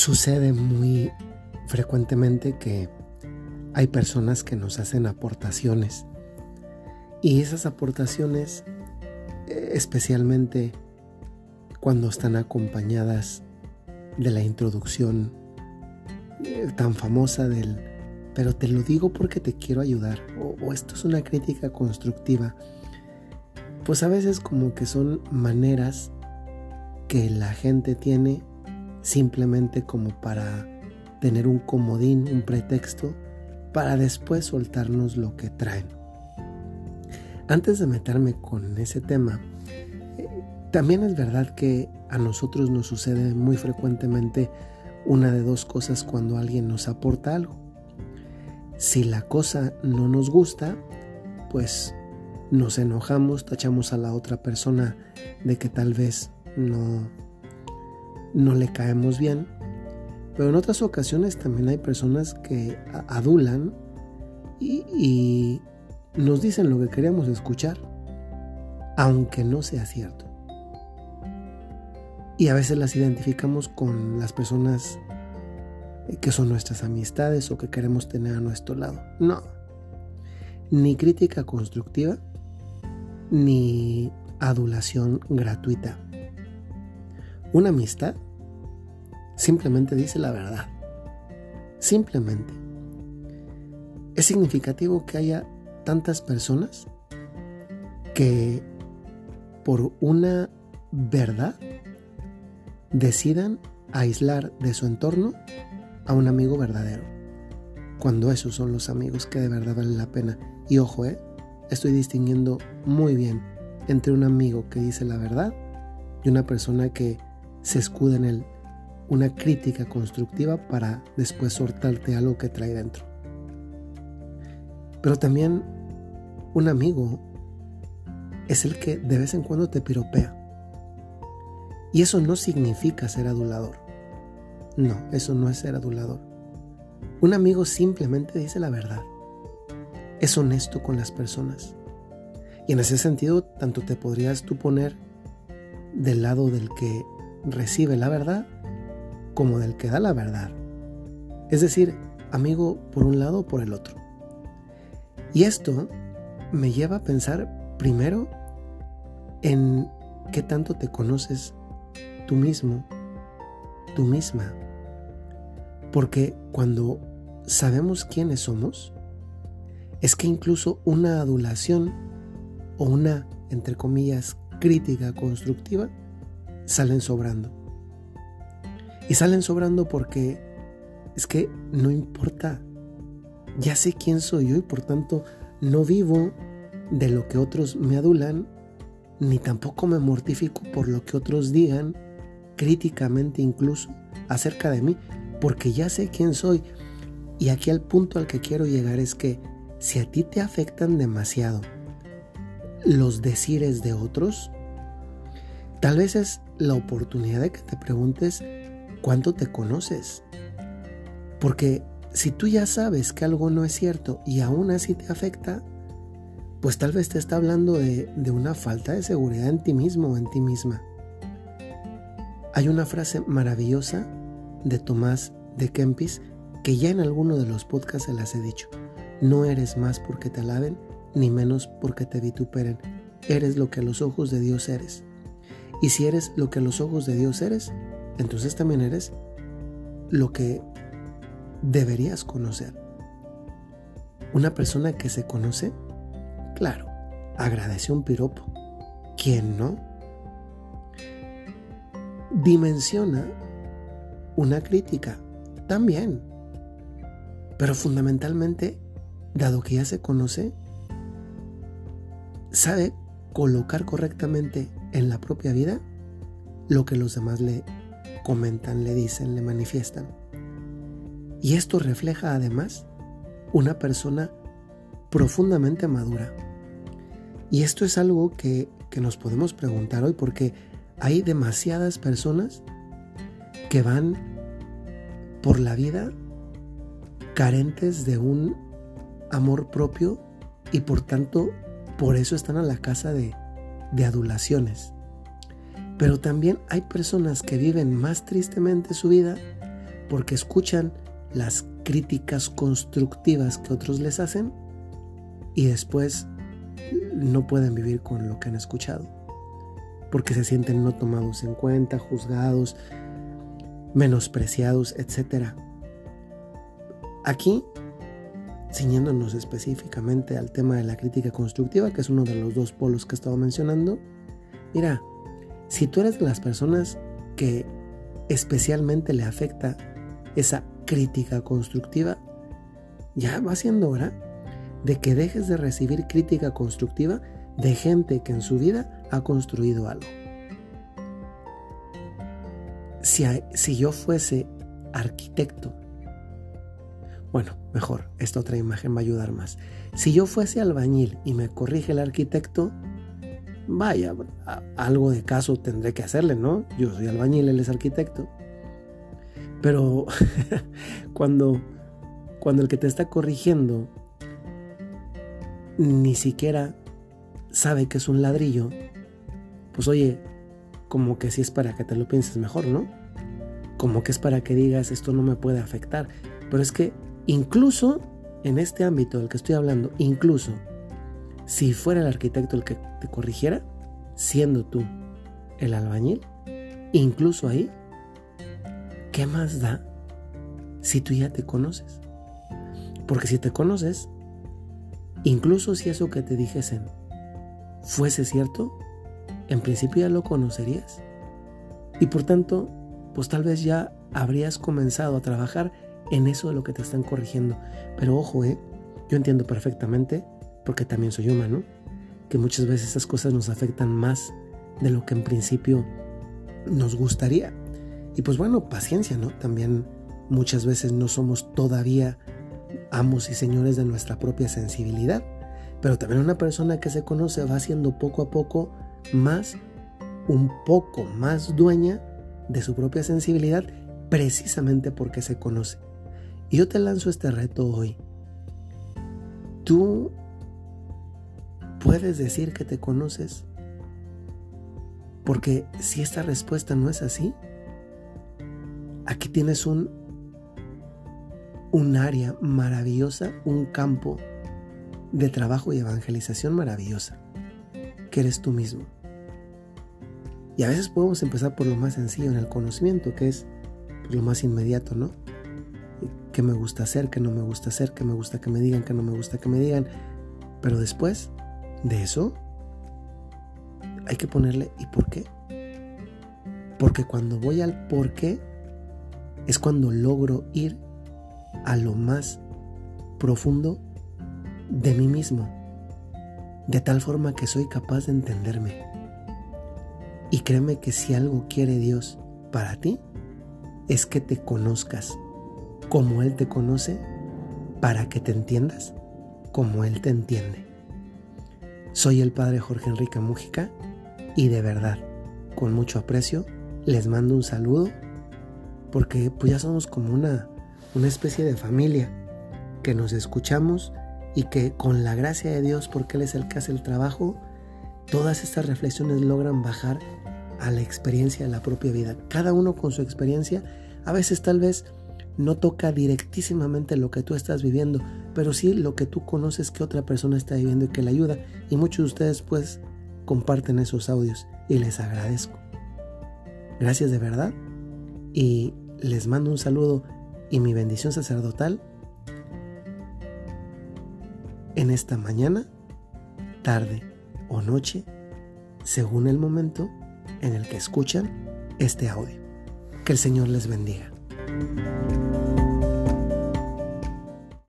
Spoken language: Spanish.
Sucede muy frecuentemente que hay personas que nos hacen aportaciones. Y esas aportaciones eh, especialmente cuando están acompañadas de la introducción eh, tan famosa del pero te lo digo porque te quiero ayudar o, o esto es una crítica constructiva pues a veces como que son maneras que la gente tiene simplemente como para tener un comodín, un pretexto, para después soltarnos lo que traen. Antes de meterme con ese tema, también es verdad que a nosotros nos sucede muy frecuentemente una de dos cosas cuando alguien nos aporta algo. Si la cosa no nos gusta, pues nos enojamos, tachamos a la otra persona de que tal vez no no le caemos bien. Pero en otras ocasiones también hay personas que adulan y, nos dicen lo que queremos escuchar, aunque no sea cierto. Y a veces las identificamos con las personas que son nuestras amistades o que queremos tener a nuestro lado. No. Ni crítica constructiva, ni adulación gratuita. Una amistad simplemente dice la verdad. Simplemente. Es significativo que haya tantas personas que por una verdad decidan aislar de su entorno a un amigo verdadero. Cuando esos son los amigos que de verdad valen la pena. Y ojo, eh, estoy distinguiendo muy bien entre un amigo que dice la verdad y una persona que se escuda en él una crítica constructiva para después soltarte algo que trae dentro. Pero también un amigo es el que de vez en cuando te piropea. Y eso no significa ser adulador. No, eso no es ser adulador. Un amigo simplemente dice la verdad. Es honesto con las personas. Y en ese sentido, tanto te podrías tú poner del lado del que recibe la verdad como del que da la verdad. Es decir, amigo por un lado o por el otro. Y esto me lleva a pensar primero en qué tanto te conoces tú mismo, tú misma. Porque cuando sabemos quiénes somos, es que incluso una adulación o una, entre comillas, crítica constructiva salen sobrando. Y salen sobrando porque es que no importa. Ya sé quién soy yo y por tanto no vivo de lo que otros me adulan, ni tampoco me mortifico por lo que otros digan, críticamente incluso, acerca de mí, porque ya sé quién soy. Y aquí al punto al que quiero llegar es que si a ti te afectan demasiado los decires de otros, tal vez es la oportunidad de que te preguntes cuánto te conoces. Porque si tú ya sabes que algo no es cierto y aún así te afecta, pues tal vez te está hablando de, una falta de seguridad en ti mismo o en ti misma. Hay una frase maravillosa de Tomás de Kempis que ya en alguno de los podcasts se las he dicho. No eres más porque te alaben, ni menos porque te vituperen. Eres lo que a los ojos de Dios eres. Y si eres lo que a los ojos de Dios eres, entonces también eres lo que deberías conocer. Una persona que se conoce, claro, agradece un piropo. ¿Quién no? Dimensiona una crítica, también. Pero fundamentalmente, dado que ya se conoce, sabe colocar correctamente en la propia vida lo que los demás le comentan, le dicen, le manifiestan. Y esto refleja además una persona profundamente madura. Y esto es algo que, que nos podemos preguntar hoy porque hay demasiadas personas que van por la vida carentes de un amor propio y por tanto por eso están a la casa de, de adulaciones. Pero también hay personas que viven más tristemente su vida porque escuchan las críticas constructivas que otros les hacen y después no pueden vivir con lo que han escuchado, porque se sienten no tomados en cuenta, juzgados, menospreciados, etc. Aquí, ciñéndonos específicamente al tema de la crítica constructiva, que es uno de los dos polos que he estado mencionando, mira, si tú eres de las personas que especialmente le afecta esa crítica constructiva, ya va siendo hora de que dejes de recibir crítica constructiva de gente que en su vida ha construido algo. Si, si yo fuese arquitecto, bueno, mejor, esta otra imagen va a ayudar más. Si yo fuese albañil y me corrige el arquitecto, vaya, algo de caso tendré que hacerle, ¿no? Yo soy albañil, él es arquitecto. Pero cuando, cuando el que te está corrigiendo ni siquiera sabe que es un ladrillo, pues oye, como que si es para que te lo pienses mejor, ¿no? Como que es para que digas esto no me puede afectar. Pero es que incluso en este ámbito del que estoy hablando, incluso si fuera el arquitecto el que te corrigiera, siendo tú el albañil, incluso ahí, ¿qué más da si tú ya te conoces? Porque si te conoces, incluso si eso que te dijesen fuese cierto, en principio ya lo conocerías. Y por tanto, pues tal vez ya habrías comenzado a trabajar en eso de lo que te están corrigiendo. Pero ojo, ¿eh? yo entiendo perfectamente, porque también soy humano, que muchas veces esas cosas nos afectan más de lo que en principio nos gustaría. Y pues bueno, paciencia, ¿no? También muchas veces no somos todavía amos y señores de nuestra propia sensibilidad, pero también una persona que se conoce va siendo poco a poco más, un poco más dueña de su propia sensibilidad precisamente porque se conoce. Y yo te lanzo este reto hoy. Tú puedes decir que te conoces. Porque si esta respuesta no es así, aquí tienes un, un área maravillosa, un campo de trabajo y evangelización maravillosa, que eres tú mismo. Y a veces podemos empezar por lo más sencillo en el conocimiento, que es lo más inmediato, ¿no? ¿Qué me gusta hacer? ¿Qué no me gusta hacer? ¿Qué me gusta que me digan? ¿Qué no me gusta que me digan? Pero después de eso, hay que ponerle ¿y por qué? Porque cuando voy al por qué, es cuando logro ir a lo más profundo de mí mismo, de tal forma que soy capaz de entenderme. Y créeme que si algo quiere Dios para ti, es que te conozcas como Él te conoce, para que te entiendas como Él te entiende. Soy el Padre Jorge Enrique Mújica y de verdad, con mucho aprecio, les mando un saludo porque pues ya somos como una, una especie de familia que nos escuchamos y que con la gracia de Dios, porque Él es el que hace el trabajo, todas estas reflexiones logran bajar a la experiencia de la propia vida. Cada uno con su experiencia, a veces tal vez no toca directísimamente lo que tú estás viviendo, pero sí lo que tú conoces que otra persona está viviendo y que le ayuda. Y muchos de ustedes pues comparten esos audios y les agradezco. Gracias de verdad y les mando un saludo y mi bendición sacerdotal en esta mañana, tarde o noche, según el momento en el que escuchan este audio. Que el Señor les bendiga.